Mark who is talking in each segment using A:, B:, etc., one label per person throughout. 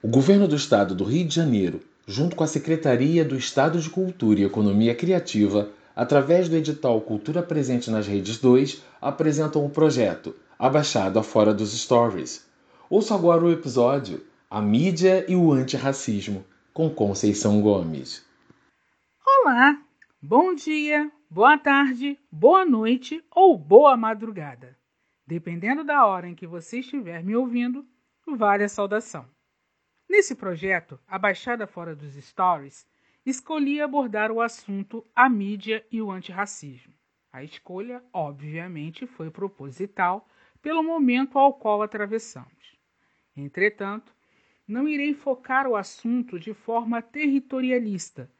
A: O Governo do Estado do Rio de Janeiro, junto com a Secretaria do Estado de Cultura e Economia Criativa, através do edital Cultura Presente nas Redes 2, apresentam o projeto Abaixado Fora dos Stories. Ouça agora o episódio A Mídia e o Antirracismo, com Conceição Gomes.
B: Olá, bom dia, boa tarde, boa noite ou boa madrugada. Dependendo da hora em que você estiver me ouvindo, vale a saudação. Nesse projeto, A Baixada Fora dos Stories, escolhi abordar o assunto a mídia e o antirracismo. A escolha, obviamente, foi proposital pelo momento ao qual atravessamos. Entretanto, não irei focar o assunto de forma territorialista,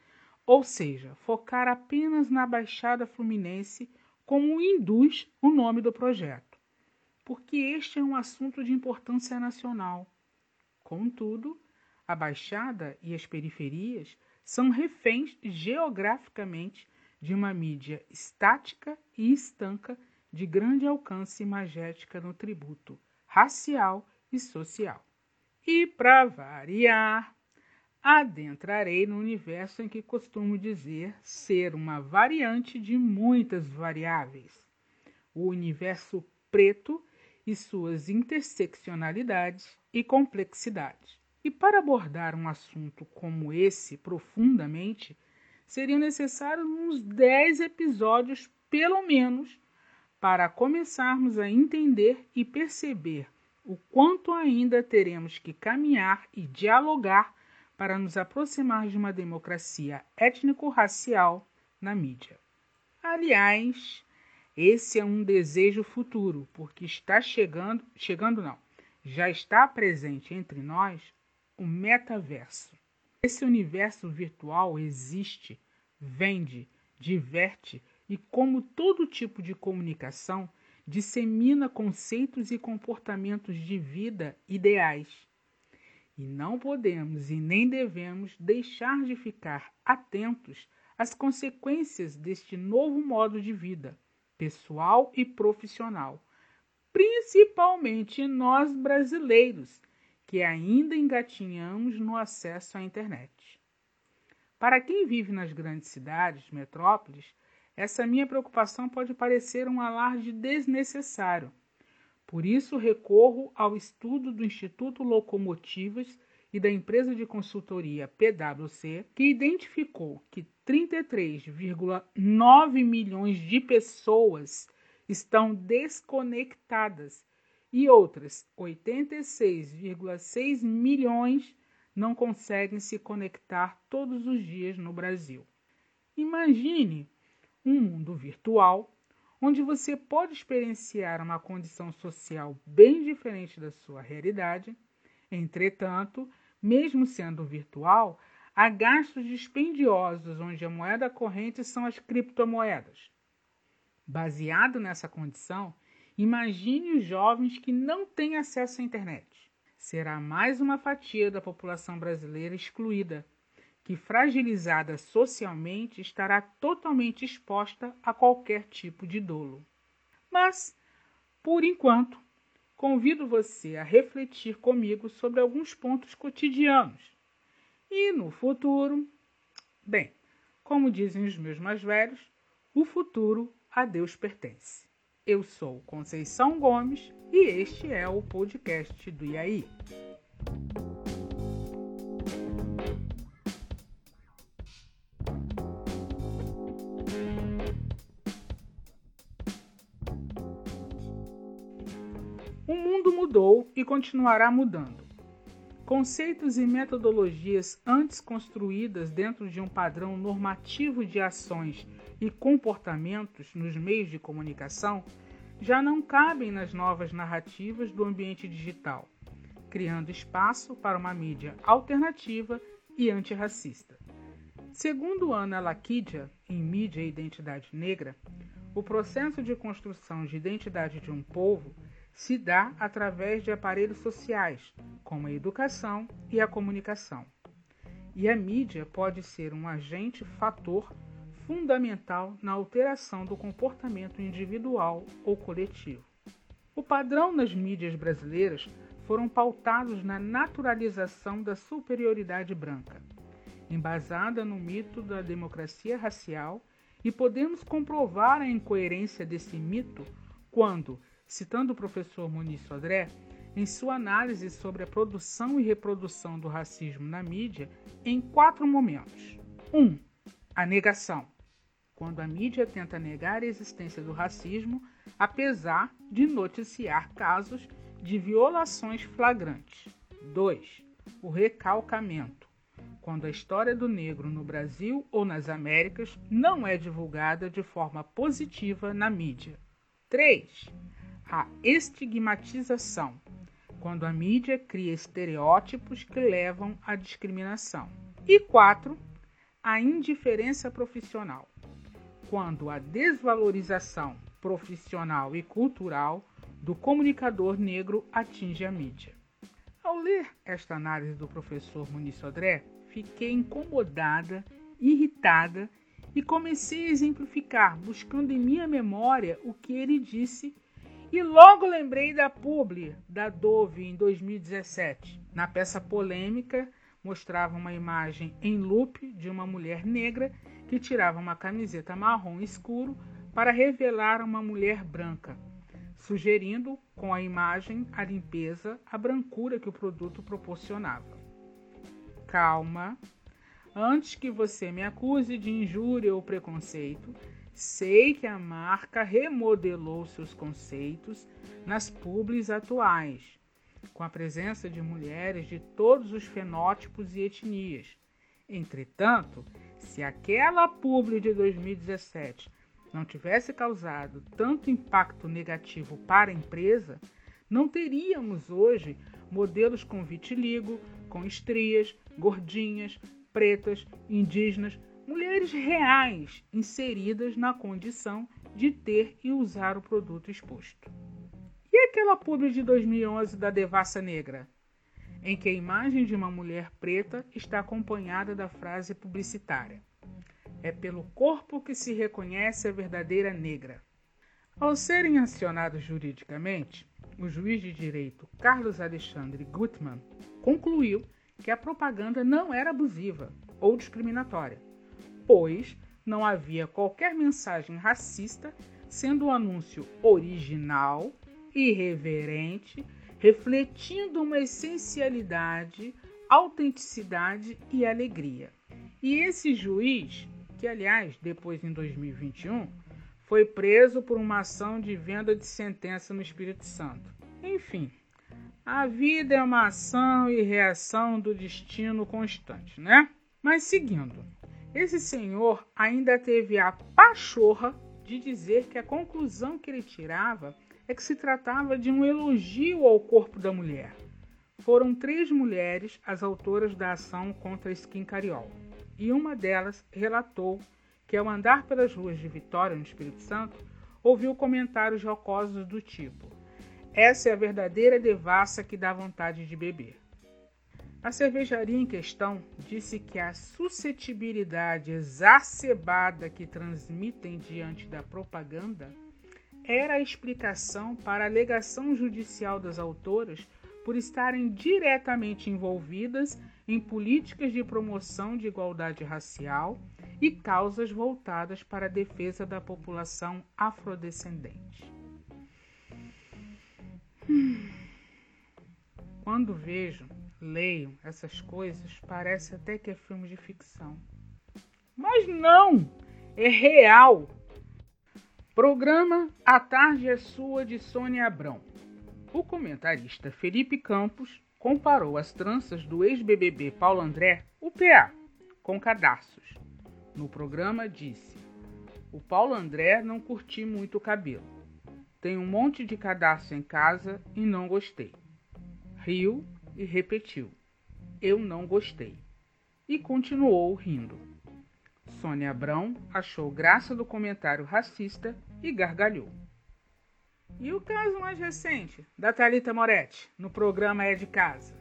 B: ou seja, focar apenas na Baixada Fluminense, como induz o nome do projeto porque este é um assunto de importância nacional. Contudo, a Baixada e as periferias são reféns geograficamente de uma mídia estática e estanca de grande alcance imagética no tributo racial e social. E, para variar, adentrarei no universo em que costumo dizer ser uma variante de muitas variáveis. O universo preto e suas interseccionalidades e complexidades. E para abordar um assunto como esse profundamente, seriam necessários uns 10 episódios, pelo menos, para começarmos a entender e perceber o quanto ainda teremos que caminhar e dialogar para nos aproximar de uma democracia étnico-racial na mídia. Aliás, esse é um desejo futuro, porque está chegando, chegando não, já está presente entre nós o metaverso. Esse universo virtual existe, vende, diverte e, como todo tipo de comunicação, dissemina conceitos e comportamentos de vida ideais. E não podemos e nem devemos deixar de ficar atentos às consequências deste novo modo de vida pessoal e profissional, principalmente nós brasileiros, que ainda engatinhamos no acesso à internet. Para quem vive nas grandes cidades, metrópoles, essa minha preocupação pode parecer um alarde desnecessário. Por isso, recorro ao estudo do Instituto Locomotivas e da empresa de consultoria PwC, que identificou que 33,9 milhões de pessoas estão desconectadas e outras 86,6 milhões não conseguem se conectar todos os dias no Brasil. Imagine um mundo virtual onde você pode experienciar uma condição social bem diferente da sua realidade, entretanto, mesmo sendo virtual, há gastos dispendiosos onde a moeda corrente são as criptomoedas. Baseado nessa condição, imagine os jovens que não têm acesso à internet. Será mais uma fatia da população brasileira excluída, que, fragilizada socialmente, estará totalmente exposta a qualquer tipo de dolo. Mas, por enquanto, convido você a refletir comigo sobre alguns pontos cotidianos. E no futuro, bem, como dizem os meus mais velhos, o futuro a Deus pertence. Eu sou Conceição Gomes e este é o podcast do IAI. O mundo mudou e continuará mudando. Conceitos e metodologias antes construídas dentro de um padrão normativo de ações e comportamentos nos meios de comunicação já não cabem nas novas narrativas do ambiente digital, criando espaço para uma mídia alternativa e antirracista. Segundo Ana Laquidia, em Mídia e Identidade Negra, o processo de construção de identidade de um povo se dá através de aparelhos sociais, como a educação e a comunicação. E a mídia pode ser um agente fator fundamental na alteração do comportamento individual ou coletivo. O padrão nas mídias brasileiras foram pautados na naturalização da superioridade branca, embasada no mito da democracia racial, e podemos comprovar a incoerência desse mito quando, citando o professor Muniz Sodré, em sua análise sobre a produção e reprodução do racismo na mídia, em quatro momentos. 1. Um, a negação, quando a mídia tenta negar a existência do racismo, apesar de noticiar casos de violações flagrantes. 2. O recalcamento, quando a história do negro no Brasil ou nas Américas não é divulgada de forma positiva na mídia. 3. A estigmatização, quando a mídia cria estereótipos que levam à discriminação. E 4 a indiferença profissional, quando a desvalorização profissional e cultural do comunicador negro atinge a mídia. Ao ler esta análise do professor Muniz Sodré, fiquei incomodada, irritada e comecei a exemplificar, buscando em minha memória o que ele disse, e logo lembrei da publi da Dove em 2017, na peça polêmica mostrava uma imagem em loop de uma mulher negra que tirava uma camiseta marrom escuro para revelar uma mulher branca, sugerindo com a imagem a limpeza, a brancura que o produto proporcionava. Calma, antes que você me acuse de injúria ou preconceito, sei que a marca remodelou seus conceitos nas publis atuais com a presença de mulheres de todos os fenótipos e etnias. Entretanto, se aquela publi de 2017 não tivesse causado tanto impacto negativo para a empresa, não teríamos hoje modelos com vitiligo, com estrias, gordinhas, pretas, indígenas, mulheres reais inseridas na condição de ter e usar o produto exposto. E aquela publi de 2011 da Devassa Negra, em que a imagem de uma mulher preta está acompanhada da frase publicitária: É pelo corpo que se reconhece a verdadeira negra. Ao serem acionados juridicamente, o juiz de direito Carlos Alexandre Gutmann concluiu que a propaganda não era abusiva ou discriminatória, pois não havia qualquer mensagem racista, sendo o anúncio original irreverente, refletindo uma essencialidade, autenticidade e alegria. E esse juiz, que aliás, depois em 2021, foi preso por uma ação de venda de sentença no Espírito Santo. Enfim, a vida é uma ação e reação do destino constante, né? Mas seguindo, esse senhor ainda teve a pachorra de dizer que a conclusão que ele tirava é que se tratava de um elogio ao corpo da mulher. Foram três mulheres as autoras da ação contra a Skin Cariol, e uma delas relatou que, ao andar pelas ruas de Vitória, no Espírito Santo, ouviu comentários jocosos do tipo: Essa é a verdadeira devassa que dá vontade de beber. A cervejaria em questão disse que a suscetibilidade exacerbada que transmitem diante da propaganda era a explicação para a alegação judicial das autoras por estarem diretamente envolvidas em políticas de promoção de igualdade racial e causas voltadas para a defesa da população afrodescendente. Quando vejo, leio essas coisas, parece até que é filme de ficção. Mas não! É real! Programa A Tarde é Sua de Sônia Abrão. O comentarista Felipe Campos comparou as tranças do ex-BBB Paulo André, o PA, com cadarços. No programa disse: O Paulo André não curti muito o cabelo. Tem um monte de cadarço em casa e não gostei. Riu e repetiu: Eu não gostei. E continuou rindo. Sônia Abrão achou graça do comentário racista e gargalhou. E o caso mais recente da Talita Moretti no programa É de Casa,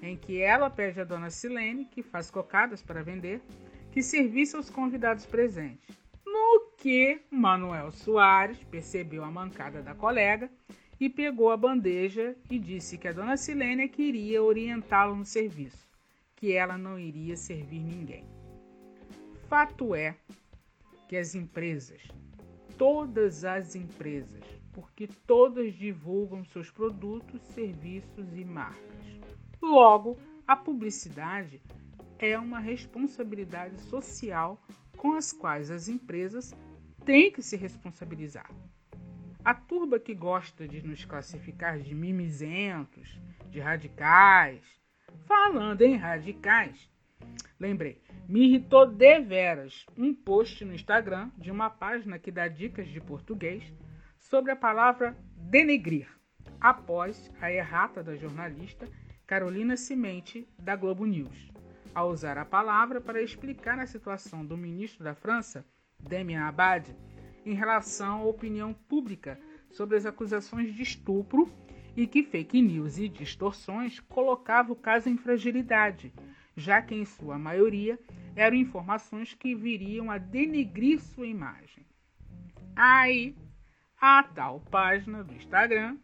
B: em que ela pede à dona Silene, que faz cocadas para vender, que servisse aos convidados presentes. No que Manuel Soares percebeu a mancada da colega e pegou a bandeja e disse que a dona Silênia queria orientá-lo no serviço, que ela não iria servir ninguém. Fato é que as empresas, todas as empresas, porque todas divulgam seus produtos, serviços e marcas. Logo, a publicidade é uma responsabilidade social com as quais as empresas têm que se responsabilizar. A turba que gosta de nos classificar de mimizentos, de radicais, falando em radicais, lembrei, me irritou deveras um post no Instagram de uma página que dá dicas de português sobre a palavra denegrir, após a errata da jornalista Carolina Cimente, da Globo News, ao usar a palavra para explicar a situação do ministro da França, Damien Abad, em relação à opinião pública sobre as acusações de estupro e que fake news e distorções colocava o caso em fragilidade, já que em sua maioria eram informações que viriam a denegrir sua imagem. Aí, a tal página do Instagram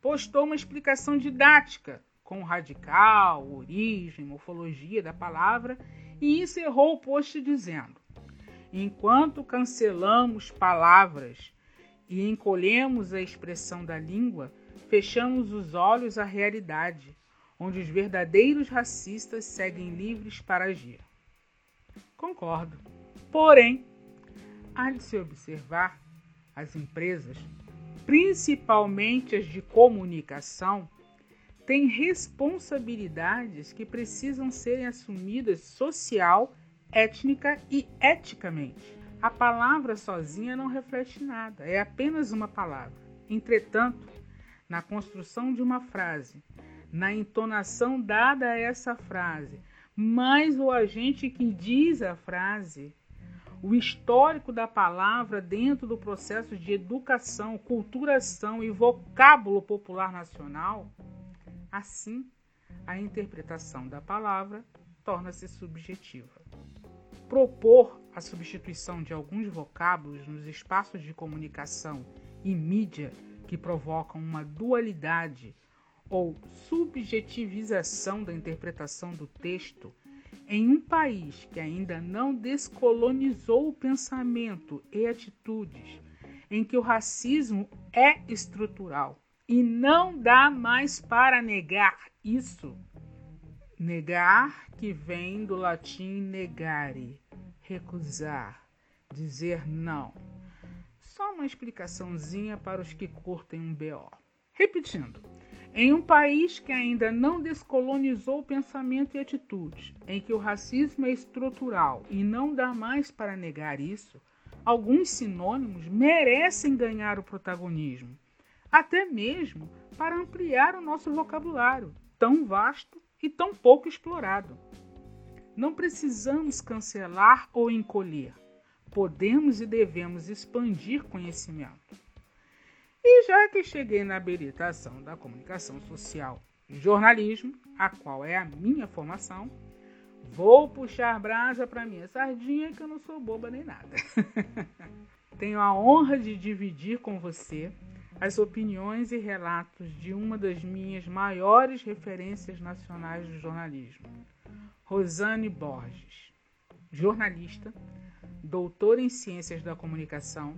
B: postou uma explicação didática com radical, origem, morfologia da palavra e encerrou o post dizendo: Enquanto cancelamos palavras e encolhemos a expressão da língua, fechamos os olhos à realidade, onde os verdadeiros racistas seguem livres para agir. Concordo. Porém, há de se observar as empresas, principalmente as de comunicação, têm responsabilidades que precisam serem assumidas social étnica e eticamente. A palavra sozinha não reflete nada, é apenas uma palavra. Entretanto, na construção de uma frase, na entonação dada a essa frase, mais o agente que diz a frase, o histórico da palavra dentro do processo de educação, culturação e vocábulo popular nacional, assim a interpretação da palavra torna-se subjetiva. Propor a substituição de alguns vocábulos nos espaços de comunicação e mídia que provocam uma dualidade ou subjetivização da interpretação do texto em um país que ainda não descolonizou o pensamento e atitudes, em que o racismo é estrutural e não dá mais para negar isso. Negar, que vem do latim negare, recusar, dizer não. Só uma explicaçãozinha para os que curtem um BO. Repetindo, em um país que ainda não descolonizou o pensamento e atitudes, em que o racismo é estrutural e não dá mais para negar isso, alguns sinônimos merecem ganhar o protagonismo, até mesmo para ampliar o nosso vocabulário, tão vasto e tão pouco explorado. Não precisamos cancelar ou encolher. Podemos e devemos expandir conhecimento. E já que cheguei na habilitação da comunicação social e jornalismo, a qual é a minha formação, vou puxar brasa para minha sardinha que eu não sou boba nem nada. Tenho a honra de dividir com você as opiniões e relatos de uma das minhas maiores referências nacionais do jornalismo, Rosane Borges, jornalista, doutora em Ciências da Comunicação,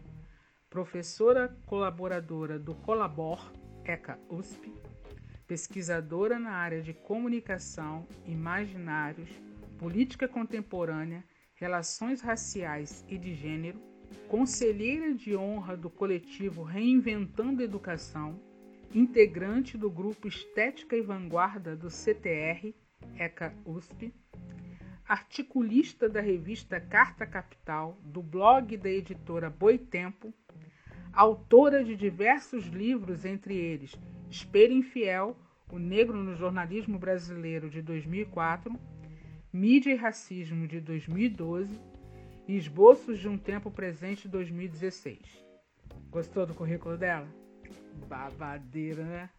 B: professora colaboradora do Colabor, ECA USP, pesquisadora na área de comunicação, imaginários, política contemporânea, relações raciais e de gênero, conselheira de honra do coletivo Reinventando Educação, integrante do grupo Estética e Vanguarda do CTR, ECA USP, articulista da revista Carta Capital, do blog da editora Boitempo, autora de diversos livros, entre eles Espelho Infiel, O Negro no Jornalismo Brasileiro, de 2004, Mídia e Racismo, de 2012 e Esboços de um Tempo Presente, de 2016. Gostou do currículo dela? Babadeira, né?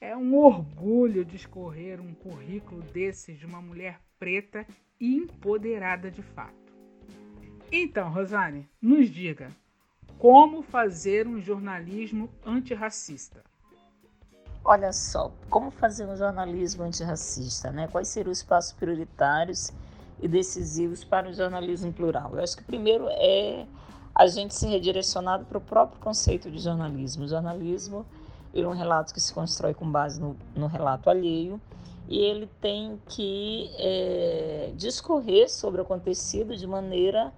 B: É um orgulho discorrer um currículo desses de uma mulher preta e empoderada de fato. Então, Rosane, nos diga, Como fazer um jornalismo antirracista?
C: Olha só, como fazer um jornalismo antirracista, né? Quais seriam os passos prioritários e decisivos para o jornalismo plural? Eu acho que primeiro é a gente se redirecionado para o próprio conceito de jornalismo. O jornalismo é um relato que se constrói com base no, no relato alheio e ele tem que é, discorrer sobre o acontecido de maneira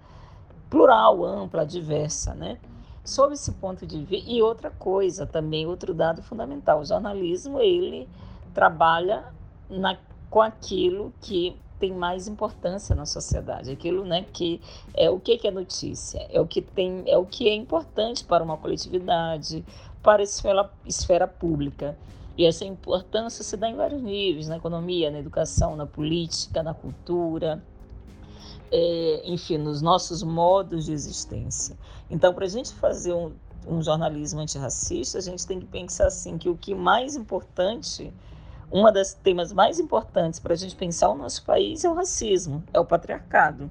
C: plural, ampla, diversa, né? Sob esse ponto de vista, e outra coisa também, outro dado fundamental, o jornalismo ele trabalha na, com aquilo que tem mais importância na sociedade, aquilo né, que é o que é notícia, é o que tem, é o que é importante para uma coletividade, para a esfera, esfera pública. E essa importância se dá em vários níveis, na economia, na educação, na política, na cultura, é, enfim, nos nossos modos de existência. Então, para a gente fazer um, um jornalismo antirracista, a gente tem que pensar assim que o que mais importante, uma das temas mais importantes para a gente pensar o nosso país é o racismo, é o patriarcado.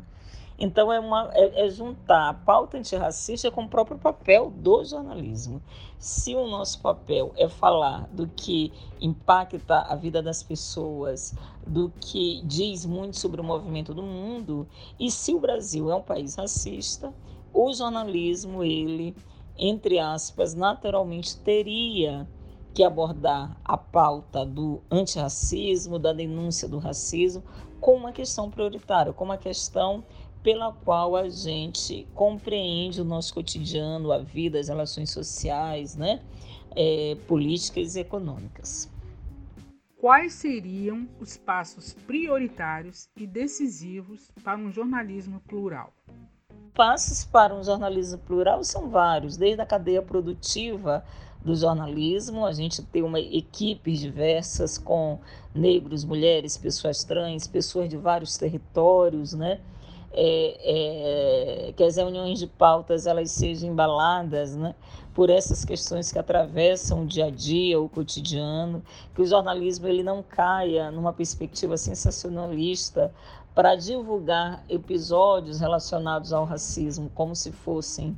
C: Então, é, uma, é, é, juntar a pauta antirracista com o próprio papel do jornalismo. Se o nosso papel é falar do que impacta a vida das pessoas, do que diz muito sobre o movimento do mundo, e se o Brasil é um país racista, o jornalismo, ele, entre aspas, naturalmente teria que abordar a pauta do antirracismo, da denúncia do racismo, como uma questão prioritária, como uma questão pela qual a gente compreende o nosso cotidiano, a vida, as relações sociais, né? É, políticas e econômicas.
B: Quais seriam os passos prioritários e decisivos para um jornalismo plural?
C: Passos para um jornalismo plural são vários, desde a cadeia produtiva do jornalismo, a gente tem uma equipes diversas com negros, mulheres, pessoas trans, pessoas de vários territórios, né? É, é, que as reuniões de pautas elas sejam embaladas né, por essas questões que atravessam o dia a dia, o cotidiano, que o jornalismo ele não caia numa perspectiva sensacionalista para divulgar episódios relacionados ao racismo como se fossem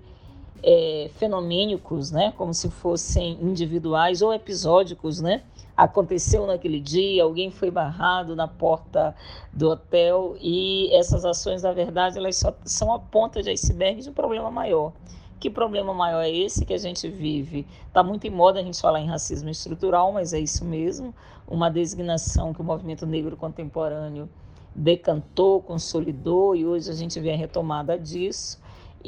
C: é, fenomênicos, né, como se fossem individuais ou episódicos, né, aconteceu naquele dia, alguém foi barrado na porta do hotel e essas ações, na verdade, elas só são a ponta de iceberg de um problema maior. Que problema maior é esse que a gente vive? Está muito em moda a gente falar em racismo estrutural, mas é isso mesmo, uma designação que o movimento negro contemporâneo decantou, consolidou e hoje a gente vê a retomada disso.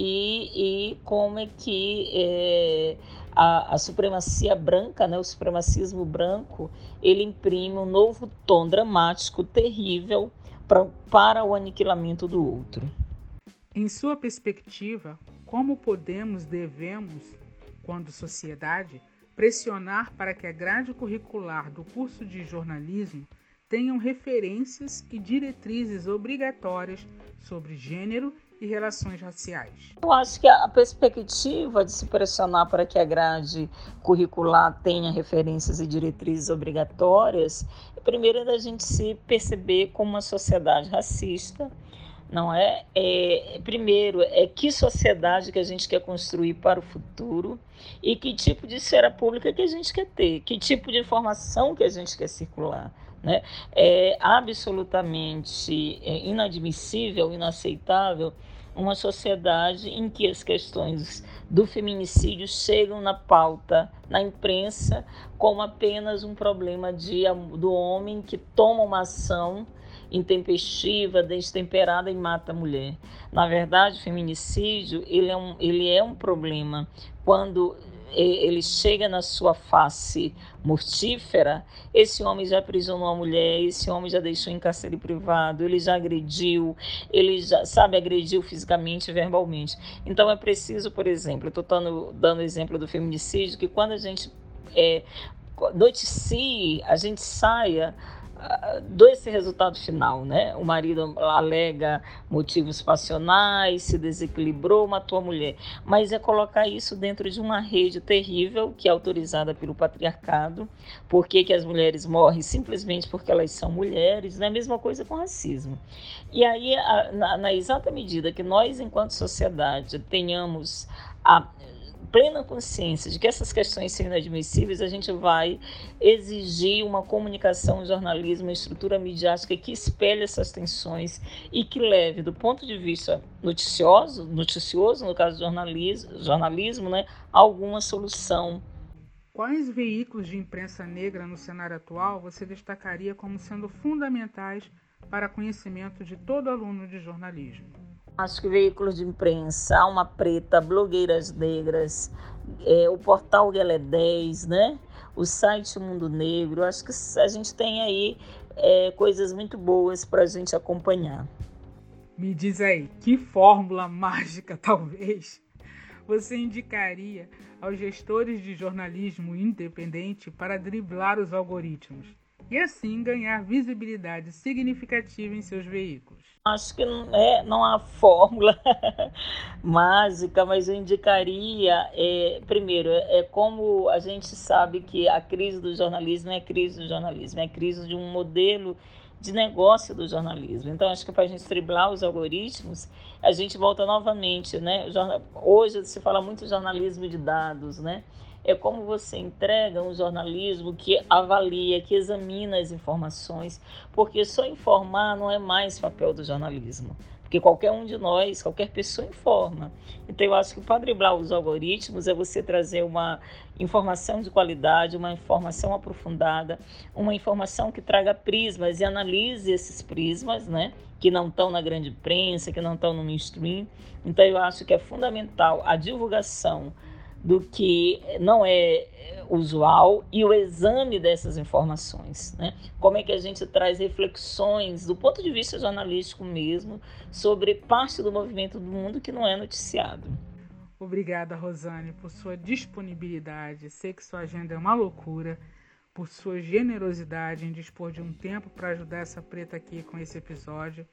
C: E, e como é que é, a, a, supremacia branca, né, o supremacismo branco, ele imprime um novo tom dramático, terrível, pra, para o aniquilamento do outro.
B: Em sua perspectiva, como podemos, devemos, quando sociedade, pressionar para que a grade curricular do curso de jornalismo tenham referências e diretrizes obrigatórias sobre gênero e relações raciais?
C: Eu acho que a perspectiva de se pressionar para que a grade curricular tenha referências e diretrizes obrigatórias, primeiro é da gente se perceber como uma sociedade racista, não é? é? Primeiro, é que sociedade que a gente quer construir para o futuro e que tipo de esfera pública que a gente quer ter, que tipo de informação que a gente quer circular. Né? É absolutamente é, inadmissível, inaceitável uma sociedade em que as questões do feminicídio chegam na pauta, na imprensa, como apenas um problema de, do homem que toma uma ação intempestiva, destemperada e mata a mulher. Na verdade, o feminicídio ele é um, ele é um problema quando ele chega na sua face mortífera, esse homem já aprisionou a mulher, esse homem já deixou em cárcere privado, ele já agrediu, ele já, sabe, agrediu fisicamente e verbalmente. Então é preciso, por exemplo, eu estou dando, exemplo do feminicídio, que quando a gente é, noticie, a gente saia do esse resultado final, né? O marido alega motivos passionais, se desequilibrou, matou a mulher, mas é colocar isso dentro de uma rede terrível que é autorizada pelo patriarcado. Por que, que as mulheres morrem simplesmente porque elas são mulheres? É a mesma coisa com racismo. E aí, na, na exata medida que nós, enquanto sociedade, tenhamos a plena consciência de que essas questões são inadmissíveis, a gente vai exigir uma comunicação, um jornalismo, uma estrutura midiática que espelhe essas tensões e que leve, do ponto de vista noticioso, noticioso no caso do jornalismo, jornalismo né, alguma solução.
B: Quais veículos de imprensa negra no cenário atual você destacaria como sendo fundamentais para conhecimento de todo aluno de jornalismo?
C: Acho que veículos de imprensa, Alma Preta, Blogueiras Negras, é, o portal Guelé 10, né? o site Mundo Negro. Acho que a gente tem aí é, coisas muito boas para a gente acompanhar.
B: Me diz aí, que fórmula mágica, talvez, você indicaria aos gestores de jornalismo independente para driblar os algoritmos e assim ganhar visibilidade significativa em seus veículos?
C: Acho que não, é, não há fórmula mágica, mas eu indicaria, é, primeiro, é como a gente sabe que a crise do jornalismo é crise do jornalismo, é crise de um modelo de negócio do jornalismo. Então, acho que para a gente driblar os algoritmos, a gente volta novamente, né? Hoje se fala muito jornalismo de dados, né? É como você entrega um jornalismo que avalia, que examina as informações, porque só informar não é mais papel do jornalismo. Porque qualquer um de nós, qualquer pessoa informa. Então, eu acho que para driblar os algoritmos é você trazer uma informação de qualidade, uma informação aprofundada, uma informação que traga prismas e analise esses prismas, né? Que não estão na grande imprensa, que não estão no mainstream. Então, eu acho que é fundamental a divulgação do que não é usual e o exame dessas informações. Né? Como é que a gente traz reflexões do ponto de vista jornalístico mesmo sobre parte do movimento do mundo que não é noticiado.
B: Obrigada, Rosane, por sua disponibilidade. Sei que sua agenda é uma loucura, por sua generosidade em dispor de um tempo para ajudar essa preta aqui com esse episódio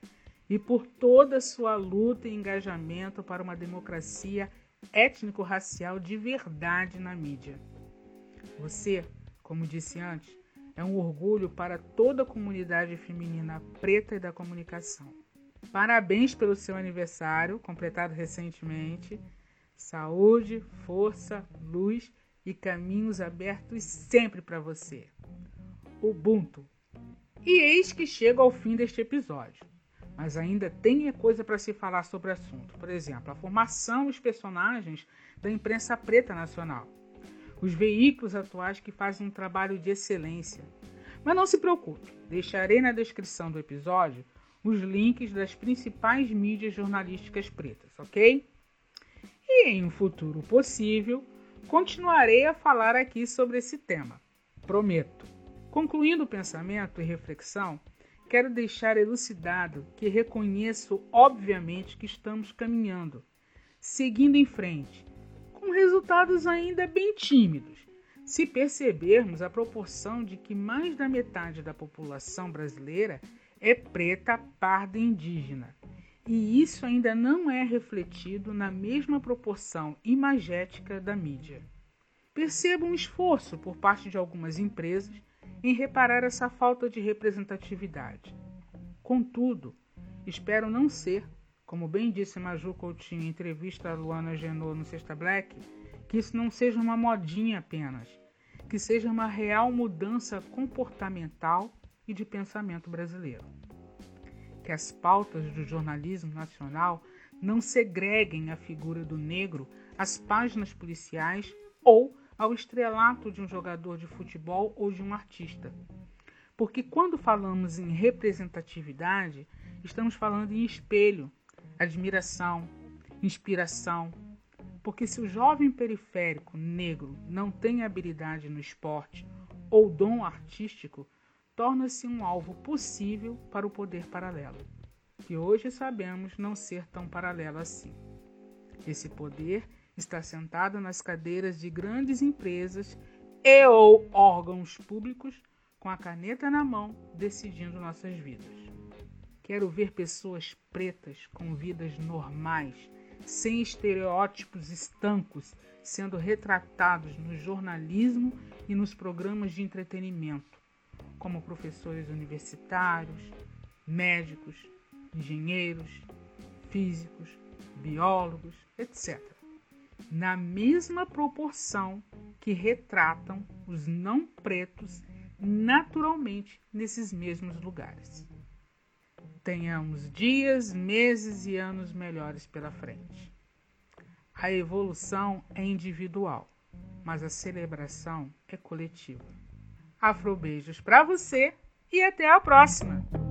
B: e por toda a sua luta e engajamento para uma democracia étnico-racial de verdade na mídia. Você, como disse antes, é um orgulho para toda a comunidade feminina preta e da comunicação. Parabéns pelo seu aniversário, completado recentemente. Saúde, força, luz e caminhos abertos sempre para você. Ubuntu. E eis que chega ao fim deste episódio mas ainda tem coisa para se falar sobre o assunto. Por exemplo, a formação dos personagens da imprensa preta nacional, os veículos atuais que fazem um trabalho de excelência. Mas não se preocupe, deixarei na descrição do episódio os links das principais mídias jornalísticas pretas, ok? E em um futuro possível, continuarei a falar aqui sobre esse tema. Prometo. Concluindo o pensamento e reflexão, quero deixar elucidado que reconheço, obviamente, que estamos caminhando, seguindo em frente, com resultados ainda bem tímidos. Se percebermos a proporção de que mais da metade da população brasileira é preta, parda e indígena, e isso ainda não é refletido na mesma proporção imagética da mídia. Percebo um esforço por parte de algumas empresas em reparar essa falta de representatividade. Contudo, espero não ser, como bem disse Maju Coutinho em entrevista a Luana Genot no Sexta Black, que isso não seja uma modinha apenas, que seja uma real mudança comportamental e de pensamento brasileiro. Que as pautas do jornalismo nacional não segreguem a figura do negro às páginas policiais ou ao estrelato de um jogador de futebol ou de um artista. Porque quando falamos em representatividade, estamos falando em espelho, admiração, inspiração. Porque se o jovem periférico negro não tem habilidade no esporte ou dom artístico, torna-se um alvo possível para o poder paralelo, que hoje sabemos não ser tão paralelo assim. Esse poder está sentado nas cadeiras de grandes empresas e ou órgãos públicos com a caneta na mão decidindo nossas vidas. Quero ver pessoas pretas com vidas normais, sem estereótipos estancos, sendo retratados no jornalismo e nos programas de entretenimento, como professores universitários, médicos, engenheiros, físicos, biólogos, etc na mesma proporção que retratam os não pretos naturalmente nesses mesmos lugares. Tenhamos dias, meses e anos melhores pela frente. A evolução é individual, mas a celebração é coletiva. Afrobeijos para você e até a próxima!